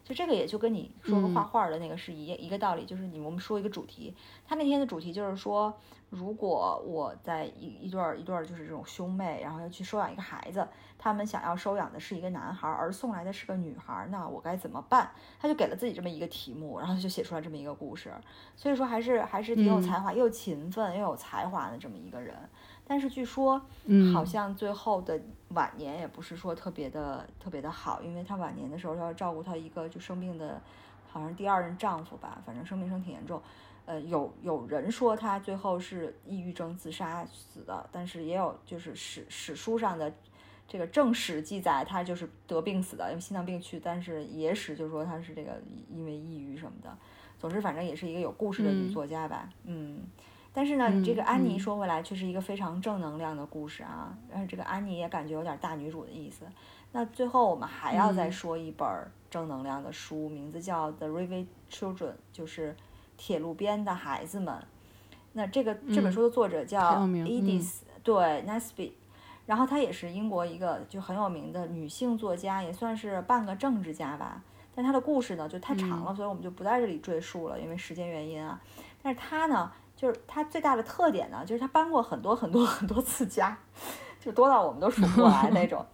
就这个也就跟你说个画画的那个是一一个道理，就是你我们说一个主题，他那天的主题就是说，如果我在一一对儿一对儿就是这种兄妹，然后要去收养一个孩子，他们想要收养的是一个男孩，而送来的是个女孩，那我该怎么办？他就给了自己这么一个题目，然后就写出来这么一个故事。所以说还是还是挺有才华，又勤奋又有才华的这么一个人。但是据说，嗯，好像最后的晚年也不是说特别的特别的好，因为她晚年的时候要照顾她一个就生病的，好像第二任丈夫吧，反正生病生挺严重。呃，有有人说她最后是抑郁症自杀死的，但是也有就是史史书上的这个正史记载，她就是得病死的，因为心脏病去，但是野史就说她是这个因为抑郁什么的。总之，反正也是一个有故事的女嗯作家吧，嗯但是呢，嗯这个安妮嗯说回来却是一个非常正能量的故事啊，但是这个安妮也感觉有点大女主的意思。那最后我们还要再嗯说一本正能量的书，名字叫《The Railway Children》，就是铁路边的孩子们。那这个这本嗯书的作者叫 Edith，、对 Nesbit，然后她也是英国一个就很有名的女性作家，也算是半个政治家吧。但她的故事呢就太长了，所以我们就不在这里赘述了，因为时间原因啊。但是她呢，就是他最大的特点呢，就是他搬过很多很多很多次家，就多到我们都数不过来那种。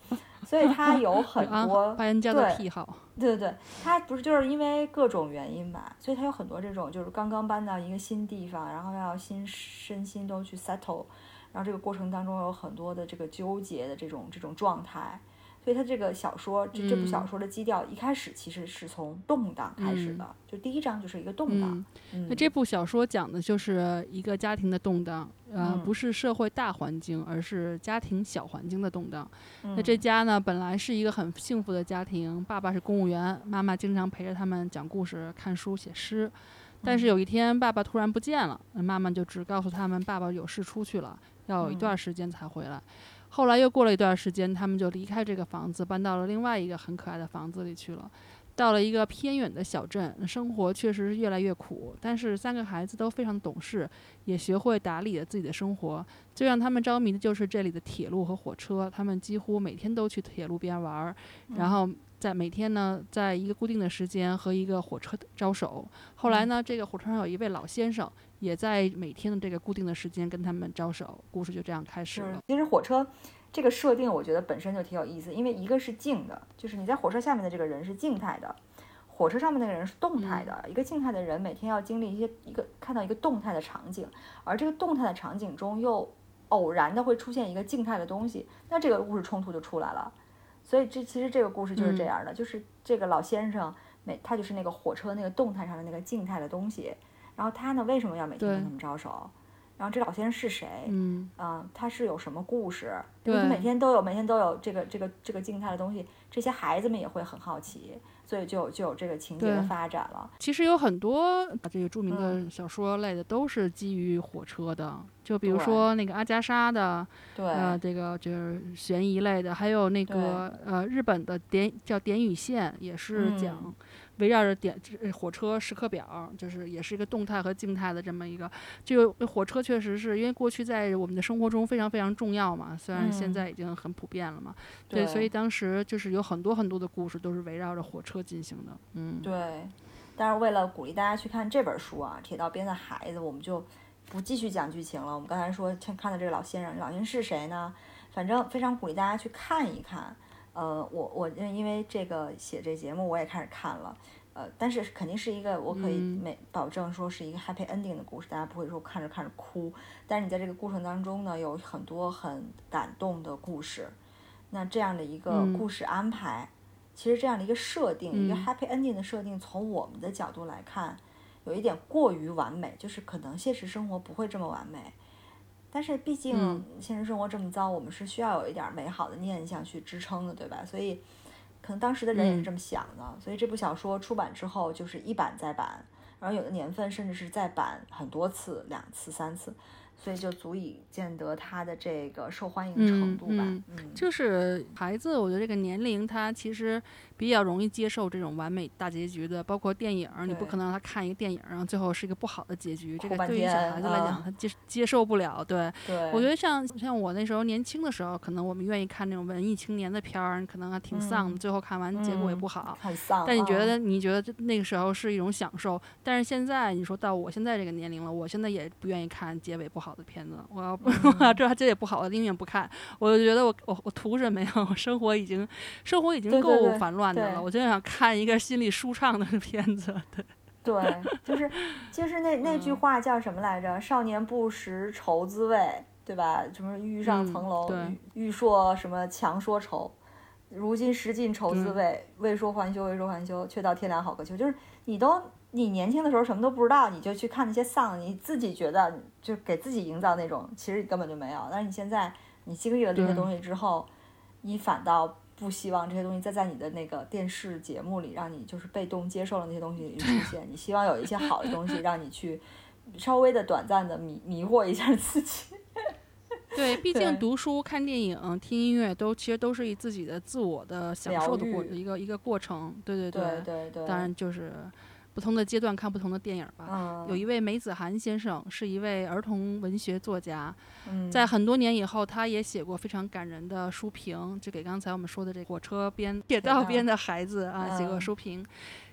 所以他有 [LAUGHS] 很啊多搬家的对癖好。对对对，他不是就是因为各种原因吧，所以他有很多这种就是刚刚搬到一个新地方，然后要新身心都去 settle，然后这个过程当中有很多的这个纠结的这种这种状态，所以他这个小说这这部小嗯说的基调一开始其实是从动荡开始的，就第一章就是一个动荡。那这部小说讲的就是一个家庭的动荡，呃，嗯不是社会大环境，而是家庭小环境的动荡。那那这家呢，本来是一个很幸福的家庭，爸爸是公务员，妈妈经常陪着他们讲故事、看书、写诗。但是有一天，爸爸突然不见了，那妈妈就只告诉他们，爸爸有事出去了，要有一段时间才回来。后来又过了一段时间，他们就离开这个房子，搬到了另外一个很可爱的房子里去了。到了一个偏远的小镇，生活确实是越来越苦，但是三个孩子都非常懂事，也学会打理了自己的生活。最让他们着迷的就是这里的铁路和火车，他们几乎每天都去铁路边玩儿，然后在每天呢，在一个固定的时间和一个火车招手。后来呢，这个火车上有一位老先生，也在每天的这个固定的时间跟他们招手。故事就这样开始了。其实火车这个设定，我觉得本身就挺有意思，因为一个是静的，就是你在火车下面的这个人是静态的，火车上面那个人是动态的，一个静态的人每天要经历一些一个看到一个动态的场景，而这个动态的场景中又偶然的会出现一个静态的东西，那这个故事冲突就出来了。所以这其实这个故事就是这样的，就是这个老先生每他就是那个火车那个动态上的那个静态的东西，然后他呢为什么要每天跟他们招手？然后这老先生是谁？嗯，啊，他是有什么故事？对，他每天都有每天都有这个这个这个静态的东西，这些孩子们也会很好奇。所以就就有这个情节的发展了。其实有很多这个著名的小说类的都是基于火车的，就比如说那个阿加莎的，对呃，这个就是悬疑类的，还有那个呃日本的点叫点与线，也是讲。围绕着点火车时刻表，就是也是一个动态和静态的这么一个。就火车确实是因为过去在我们的生活中非常非常重要嘛，虽然现在已经很普遍了嘛。对，所以当时就是有很多很多的故事都是围绕着火车进行的。嗯，对。但是为了鼓励大家去看这本书啊，《铁道边的孩子》，我们就不继续讲剧情了。我们刚才说看的这个老先生，老先生是谁呢？反正非常鼓励大家去看一看。呃，我我因为这个写这节目，我也开始看了，呃，但是肯定是一个我可以没保证说是一个 happy ending 的故事，大家不会说看着看着哭，但是你在这个过程当中呢，有很多很感动的故事，那这样的一个故事安排，其实这样的一个设定，一个 happy ending 的设定，从我们的角度来看，有一点过于完美，就是可能现实生活不会这么完美。但是毕竟现实生活这么糟，我们是需要有一点美好的念想去支撑的，对吧？所以，可能当时的人也是这么想的。所以这部小说出版之后，就是一版再版，然后有的年份甚至是再版很多次，两次、三次。所以就足以见得它的这个受欢迎程度吧。嗯，就是孩子，我觉得这个年龄他其实比较容易接受这种完美大结局的，包括电影，你不可能让他看一个电影，然后最后是一个不好的结局，这个对于小孩子来讲他接接受不了。对，我觉得像像我那时候年轻的时候，可能我们愿意看那种文艺青年的片儿，可能还挺丧的，最后看完结果也不好，很丧。但你觉得你觉得那个时候是一种享受？但是现在你说到我现在这个年龄了，我现在也不愿意看结尾不好。的片子，我要不 [LAUGHS] 我要知道这也不好，的宁愿不看。我就觉得我我我图什么呀？[LAUGHS] 我生活已经生活已经够烦乱的了，我就想看一个心里舒畅的片子。对 [LAUGHS] 对，就是就是那那句话叫什么来着？少年不识愁滋味，对吧？什么欲上层楼，欲说什么强说愁，如今识尽愁滋味，未说还休，未说还休，却道天凉好个秋。就是你都。你年轻的时候什么都不知道，你就去看那些丧，你自己觉得就给自己营造那种，其实你根本就没有。但是你现在你经历了这些东西之后，你反倒不希望这些东西再在你的那个电视节目里让你就是被动接受了那些东西 [LAUGHS] 出现。你希望有一些好的东西让你去稍微的短暂的迷迷惑一下自己。[LAUGHS] 对，毕竟读书、看电影、听音乐都其实都是以自己的自我的享受的过一个一个过程。对对对对对，当然就是。不同的阶段看不同的电影吧。有一位梅子涵先生是一位儿童文学作家，在很多年以后，他也写过非常感人的书评，就给刚才我们说的这火车边、铁道边的孩子啊写过书评，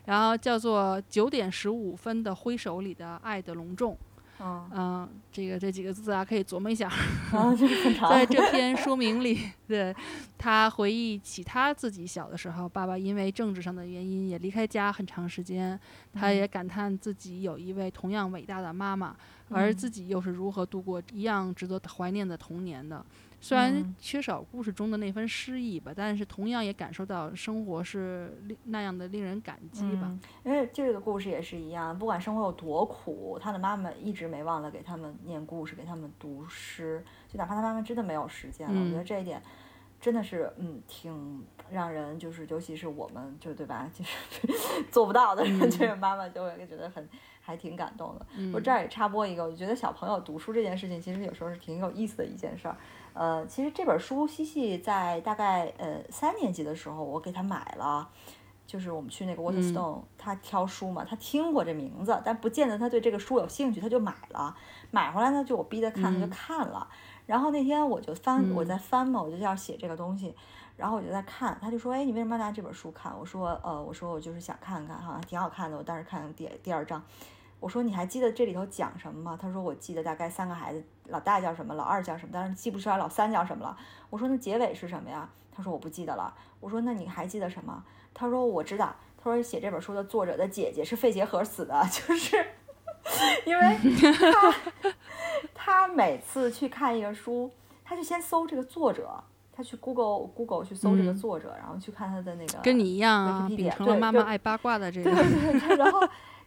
然后叫做《九点十五分的挥手里的爱的隆重》。嗯，这个这几个字啊，可以琢磨一下。[LAUGHS] 在这篇说明里，对他回忆起他自己小的时候，爸爸因为政治上的原因也离开家很长时间，他也感叹自己有一位同样伟大的妈妈，而自己又是如何度过一样值得怀念的童年的。虽然缺少故事中的那份诗意吧，但是同样也感受到生活是那样的令人感激吧。因为这个故事也是一样，不管生活有多苦，他的妈妈一直没忘了给他们念故事，给他们读诗。就哪怕他妈妈真的没有时间了，我觉得这一点真的是嗯，挺让人就是，尤其是我们就对吧，就是 [LAUGHS] 做不到的人，这个妈妈就会觉得很还挺感动的。我这儿也插播一个，我觉得小朋友读书这件事情，其实有时候是挺有意思的一件事儿。呃，其实这本书西西在大概呃三年级的时候，我给他买了，就是我们去那个 Waterstone，他挑书嘛，他听过这名字，但不见得他对这个书有兴趣，他就买了。买回来呢，就我逼他看，他就看了。然后那天我就翻，我在翻嘛，我就要写这个东西，然后我就在看，他就说，哎，你为什么要拿这本书看？我说，呃，我说我就是想看看，好像挺好看的。我当时看第第二章。我说你还记得这里头讲什么吗？他说我记得大概三个孩子，老大叫什么，老二叫什么，但是记不出来老三叫什么了。我说那结尾是什么呀？他说我不记得了。我说那你还记得什么？他说我知道，他说写这本书的作者的姐姐是肺结核死的，[LAUGHS] 就是因为他他每次去看一个书，他就先搜这个作者，他去 Google Google 去搜这个作者，然后去看他的那个跟你一样啊，对秉承了妈妈爱八卦的这个。对对对，然后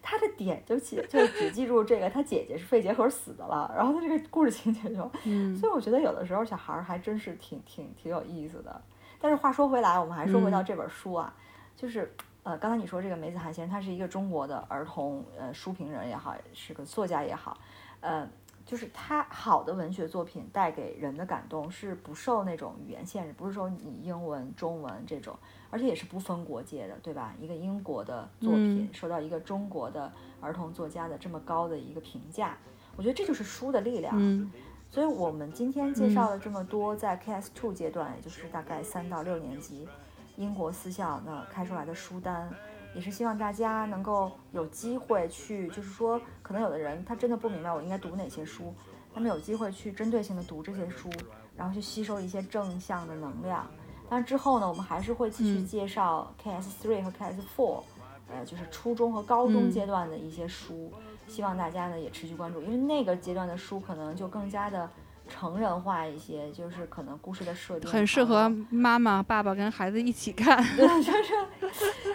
他的点就记就只记住这个，他姐姐是肺结核死的了，[LAUGHS] 然后他这个故事情节就，嗯所以我觉得有的时候小孩儿还真是挺挺挺有意思的。但是话说回来，我们还说回到嗯这本书啊，就是呃，刚才你说这个梅子涵先生，他是一个中国的儿童呃书评人也好，是个作家也好，呃，就是他好的文学作品带给人的感动是不受那种语言限制，不是说你英文、中文这种，而且也是不分国界的，对吧？一个英国的作品嗯受到一个中国的儿童作家的这么高的一个评价，我觉得这就是书的力量。嗯所以我们今天介绍了这么多，在 KS Two 阶段，也就是大概三到六年级，英国私校那开出来的书单，也是希望大家能够有机会去，就是说，可能有的人他真的不明白我应该读哪些书，他们有机会去针对性的读这些书，然后去吸收一些正向的能量。但是之后呢，我们还是会继续嗯介绍 KS Three 和 KS Four，呃，就是初中和高中嗯阶段的一些书。希望大家呢也持续关注，因为那个阶段的书可能就更加的成人化一些，就是可能故事的设定很适合妈妈、爸爸跟孩子一起看。[LAUGHS] 对，就是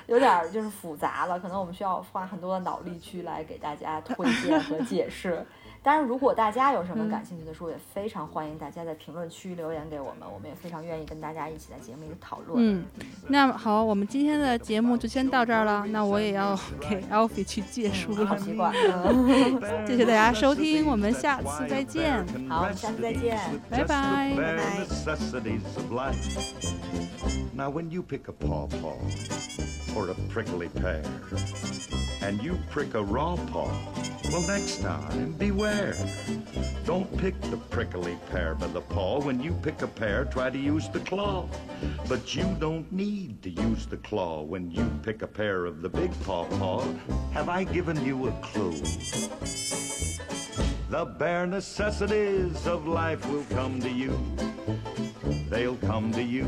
有点儿就是复杂了，可能我们需要花很多的脑力去来给大家 [LAUGHS] 推荐和解释。当然，如果大家有什么嗯感兴趣的书，也非常欢迎大家在评论区留言给我们，我们也非常愿意跟大家一起在节目里讨论。嗯，那好，我们今天的节目就先到这儿了。那我也要给 Alfie 去借书好了。习惯，[LAUGHS] 嗯，谢谢大家收听，我们下次再见。好，我们下次再见。拜拜。Bye bye. Necessities of life. Now, when you pick a or a prickly pear, and you prick a raw paw, well, next time beware. Don't pick the prickly pear by the paw. When you pick a pear, try to use the claw. But you don't need to use the claw when you pick a pear of the big paw paw. Have I given you a clue? The bare necessities of life will come to you. They'll come to you.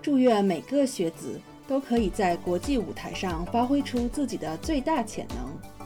祝愿每个学子都可以在国际舞台上发挥出自己的最大潜能。